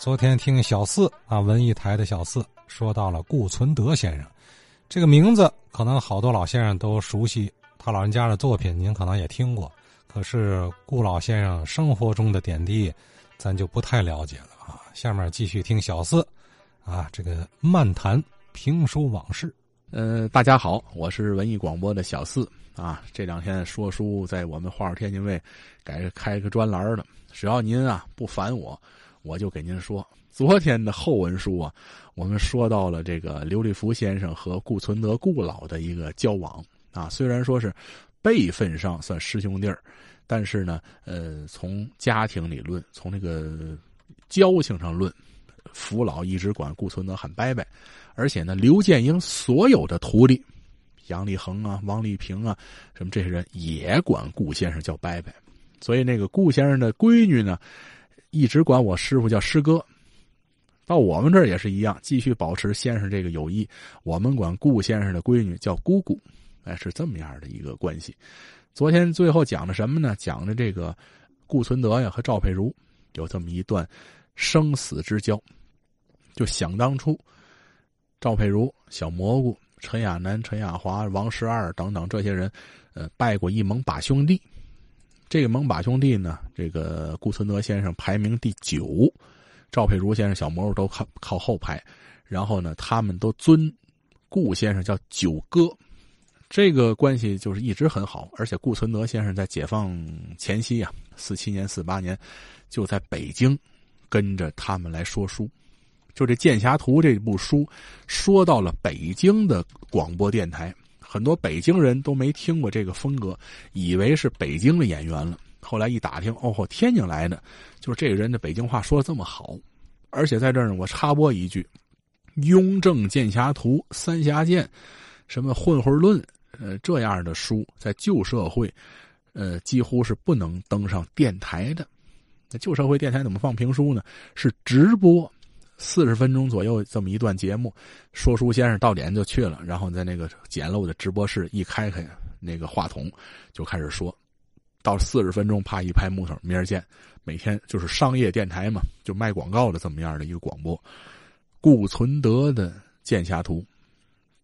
昨天听小四啊，文艺台的小四说到了顾存德先生，这个名字可能好多老先生都熟悉，他老人家的作品您可能也听过，可是顾老先生生活中的点滴，咱就不太了解了啊。下面继续听小四啊，这个漫谈评书往事。呃，大家好，我是文艺广播的小四啊。这两天说书在我们画天津卫改开个专栏了，只要您啊不烦我。我就给您说，昨天的后文书啊，我们说到了这个刘立福先生和顾存德顾老的一个交往啊。虽然说是辈分上算师兄弟儿，但是呢，呃，从家庭理论，从这个交情上论，福老一直管顾存德喊伯伯，而且呢，刘建英所有的徒弟，杨立恒啊、王立平啊，什么这些人也管顾先生叫伯伯，所以那个顾先生的闺女呢。一直管我师傅叫师哥，到我们这儿也是一样，继续保持先生这个友谊。我们管顾先生的闺女叫姑姑，哎，是这么样的一个关系。昨天最后讲的什么呢？讲的这个顾存德呀和赵佩茹有这么一段生死之交。就想当初，赵佩茹、小蘑菇、陈亚楠、陈亚华、王十二等等这些人，呃，拜过一盟把兄弟。这个蒙把兄弟呢，这个顾存德先生排名第九，赵佩茹先生、小蘑菇都靠靠后排，然后呢，他们都尊顾先生叫九哥，这个关系就是一直很好。而且顾存德先生在解放前夕啊，四七年、四八年，就在北京跟着他们来说书，就这《剑侠图》这部书，说到了北京的广播电台。很多北京人都没听过这个风格，以为是北京的演员了。后来一打听，哦，天津来的，就是这个人的北京话说的这么好。而且在这儿呢，我插播一句，《雍正剑侠图》《三侠剑》什么《混混论》呃这样的书，在旧社会，呃几乎是不能登上电台的。那旧社会电台怎么放评书呢？是直播。四十分钟左右这么一段节目，说书先生到点就去了，然后在那个简陋的直播室一开开那个话筒，就开始说，到四十分钟啪一拍木头，明儿见。每天就是商业电台嘛，就卖广告的这么样的一个广播。顾存德的《剑侠图》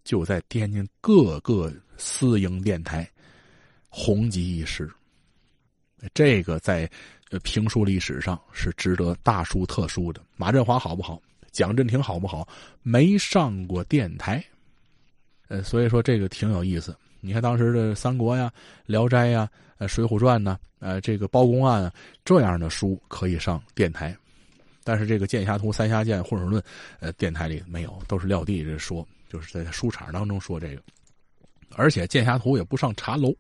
就在天津各个私营电台红极一时。这个在评书历史上是值得大书特书的。马振华好不好？蒋振廷好不好？没上过电台，呃，所以说这个挺有意思。你看当时的《三国》呀、《聊斋》呀、呃，《水浒传》呢，呃，这个包公案啊，这样的书可以上电台，但是这个《剑侠图》《三侠剑》《混水论》，呃，电台里没有，都是撂地这说，就是在书场当中说这个。而且《剑侠图》也不上茶楼，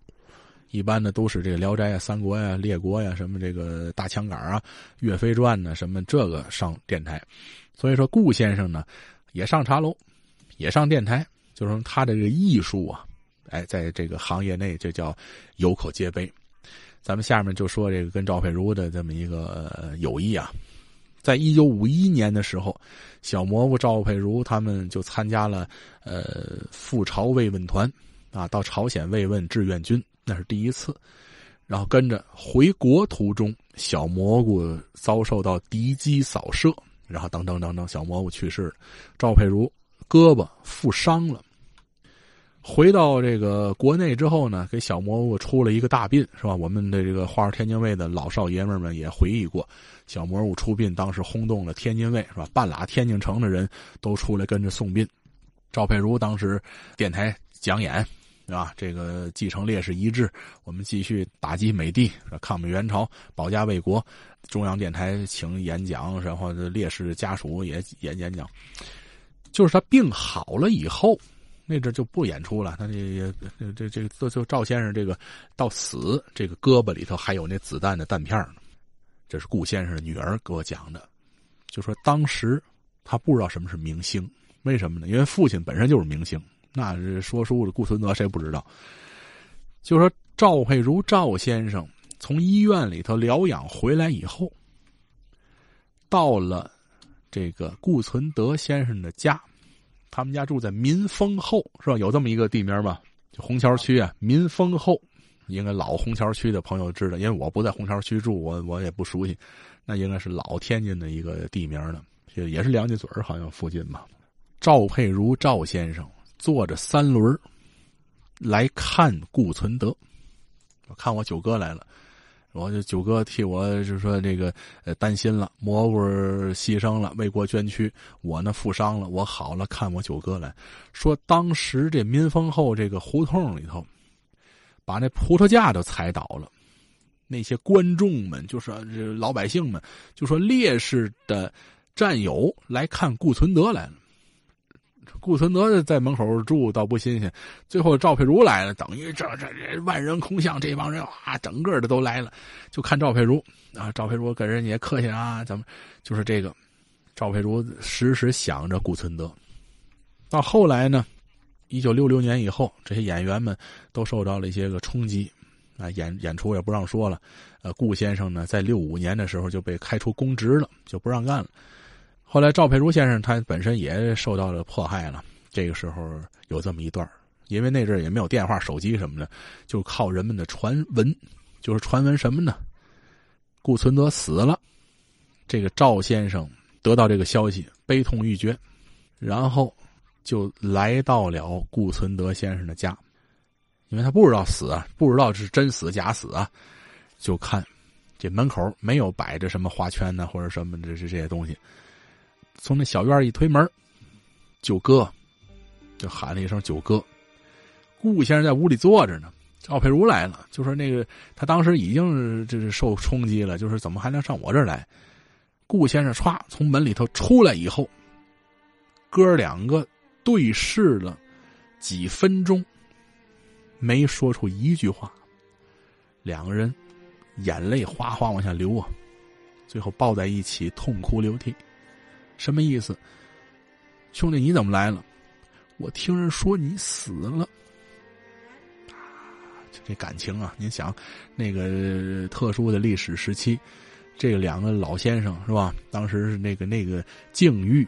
一般的都是这个《聊斋》啊、《三国》呀、《列国》呀，什么这个大枪杆啊、《岳飞传》呢，什么这个上电台。所以说，顾先生呢，也上茶楼，也上电台，就说他的这个艺术啊，哎，在这个行业内就叫有口皆碑。咱们下面就说这个跟赵佩茹的这么一个友谊啊，在一九五一年的时候，小蘑菇赵佩茹他们就参加了呃赴朝慰问团啊，到朝鲜慰问志愿军，那是第一次。然后跟着回国途中，小蘑菇遭受到敌机扫射。然后等等等等，小蘑菇去世了，赵佩茹胳膊负伤了，回到这个国内之后呢，给小蘑菇出了一个大殡，是吧？我们的这个花天津卫的老少爷们们也回忆过，小蘑菇出殡当时轰动了天津卫，是吧？半拉天津城的人都出来跟着送殡，赵佩茹当时电台讲演。啊，这个继承烈士遗志，我们继续打击美帝，抗美援朝，保家卫国。中央电台请演讲，然后烈士家属也演演讲。就是他病好了以后，那阵就不演出了。他这这这这就赵先生这个到死，这个胳膊里头还有那子弹的弹片呢。这是顾先生的女儿给我讲的，就说当时他不知道什么是明星，为什么呢？因为父亲本身就是明星。那是说书的顾存德，谁不知道？就说赵佩茹赵先生从医院里头疗养回来以后，到了这个顾存德先生的家，他们家住在民丰后，是吧？有这么一个地名吧？就虹桥区啊，民丰后，应该老虹桥区的朋友知道，因为我不在虹桥区住，我我也不熟悉。那应该是老天津的一个地名了，也是梁家嘴好像附近吧。赵佩如赵先生坐着三轮来看顾存德，我看我九哥来了。我就九哥替我就说这个呃担心了，蘑菇牺牲了，为国捐躯，我呢负伤了，我好了，看我九哥来说，当时这民丰后这个胡同里头，把那葡萄架都踩倒了，那些观众们就说这老百姓们就说烈士的战友来看顾存德来了。顾存德在门口住倒不新鲜，最后赵佩茹来了，等于这这这万人空巷，这帮人啊，整个的都来了，就看赵佩茹啊。赵佩茹跟人家客气啊，怎么就是这个？赵佩茹时时想着顾存德。到后来呢，一九六六年以后，这些演员们都受到了一些个冲击啊，演演出也不让说了。呃，顾先生呢，在六五年的时候就被开除公职了，就不让干了。后来，赵佩茹先生他本身也受到了迫害了。这个时候有这么一段因为那阵也没有电话、手机什么的，就靠人们的传闻，就是传闻什么呢？顾存德死了，这个赵先生得到这个消息，悲痛欲绝，然后就来到了顾存德先生的家，因为他不知道死啊，不知道是真死假死啊，就看这门口没有摆着什么花圈呢，或者什么这这这些东西。从那小院一推门，九哥就喊了一声：“九哥。”顾先生在屋里坐着呢。赵佩茹来了，就说：“那个他当时已经就是受冲击了，就是怎么还能上我这儿来？”顾先生歘从门里头出来以后，哥两个对视了几分钟，没说出一句话。两个人眼泪哗哗往下流啊，最后抱在一起痛哭流涕。什么意思，兄弟？你怎么来了？我听人说你死了。就这感情啊，您想，那个特殊的历史时期，这两个老先生是吧？当时是那个那个境遇，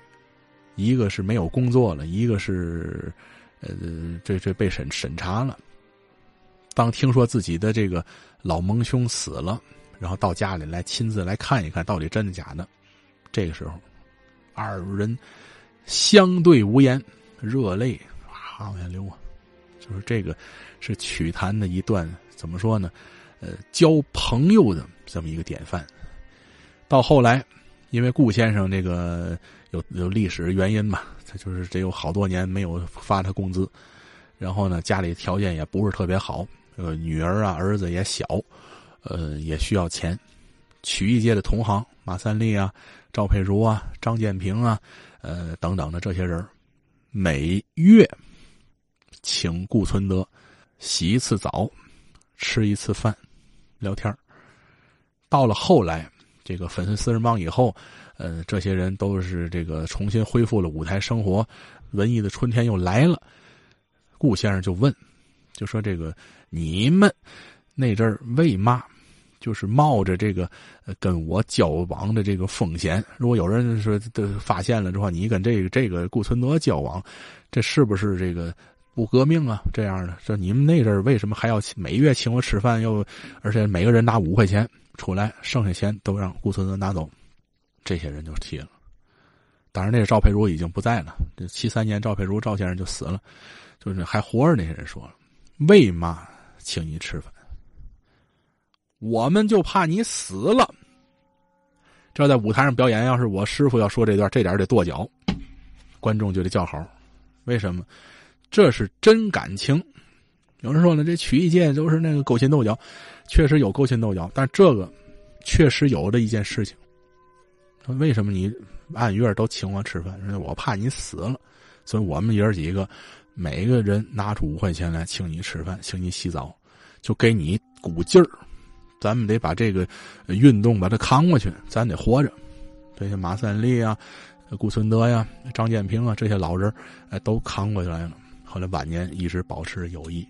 一个是没有工作了，一个是呃，这这被审审查了。当听说自己的这个老盟兄死了，然后到家里来亲自来看一看到底真的假的，这个时候。二人相对无言，热泪啊往下流啊！就是这个是曲坛的一段怎么说呢？呃，交朋友的这么一个典范。到后来，因为顾先生这个有有历史原因嘛，他就是这有好多年没有发他工资，然后呢，家里条件也不是特别好，呃，女儿啊儿子也小，呃，也需要钱。曲艺界的同行马三立啊。赵佩茹啊，张建平啊，呃，等等的这些人，每月请顾存德洗一次澡，吃一次饭，聊天到了后来，这个粉碎四人帮以后，呃，这些人都是这个重新恢复了舞台生活，文艺的春天又来了。顾先生就问，就说这个你们那阵儿为嘛？就是冒着这个跟我交往的这个风险，如果有人说发现了之后，你跟这个这个顾存德交往，这是不是这个不革命啊？这样的，说你们那阵为什么还要每月请我吃饭，又而且每个人拿五块钱出来，剩下钱都让顾存德拿走？这些人就提了。当然，那个赵佩茹已经不在了。这七三年，赵佩茹赵先生就死了，就是还活着那些人说了，为嘛请你吃饭？我们就怕你死了。这在舞台上表演，要是我师傅要说这段，这点得跺脚，观众就得叫好。为什么？这是真感情。有人说呢，这曲艺界都是那个勾心斗角，确实有勾心斗角，但这个确实有的一件事情。为什么你按月都请我吃饭？我怕你死了，所以我们爷儿几个每个人拿出五块钱来请你吃饭，请你洗澡，就给你鼓劲儿。咱们得把这个运动把它扛过去，咱得活着。这些马三立啊、顾存德呀、张建平啊这些老人，哎，都扛过来了。后来晚年一直保持友谊。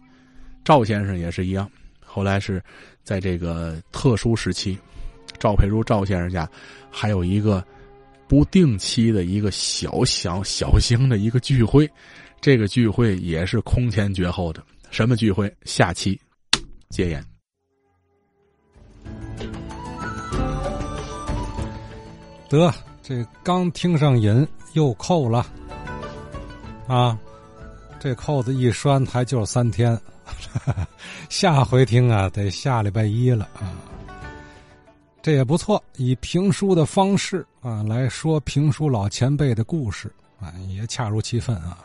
赵先生也是一样，后来是在这个特殊时期，赵佩茹赵先生家还有一个不定期的一个小小小型的一个聚会，这个聚会也是空前绝后的。什么聚会？下期戒烟。得，这刚听上瘾又扣了，啊，这扣子一拴还就是三天，下回听啊得下礼拜一了啊。这也不错，以评书的方式啊来说评书老前辈的故事啊，也恰如其分啊。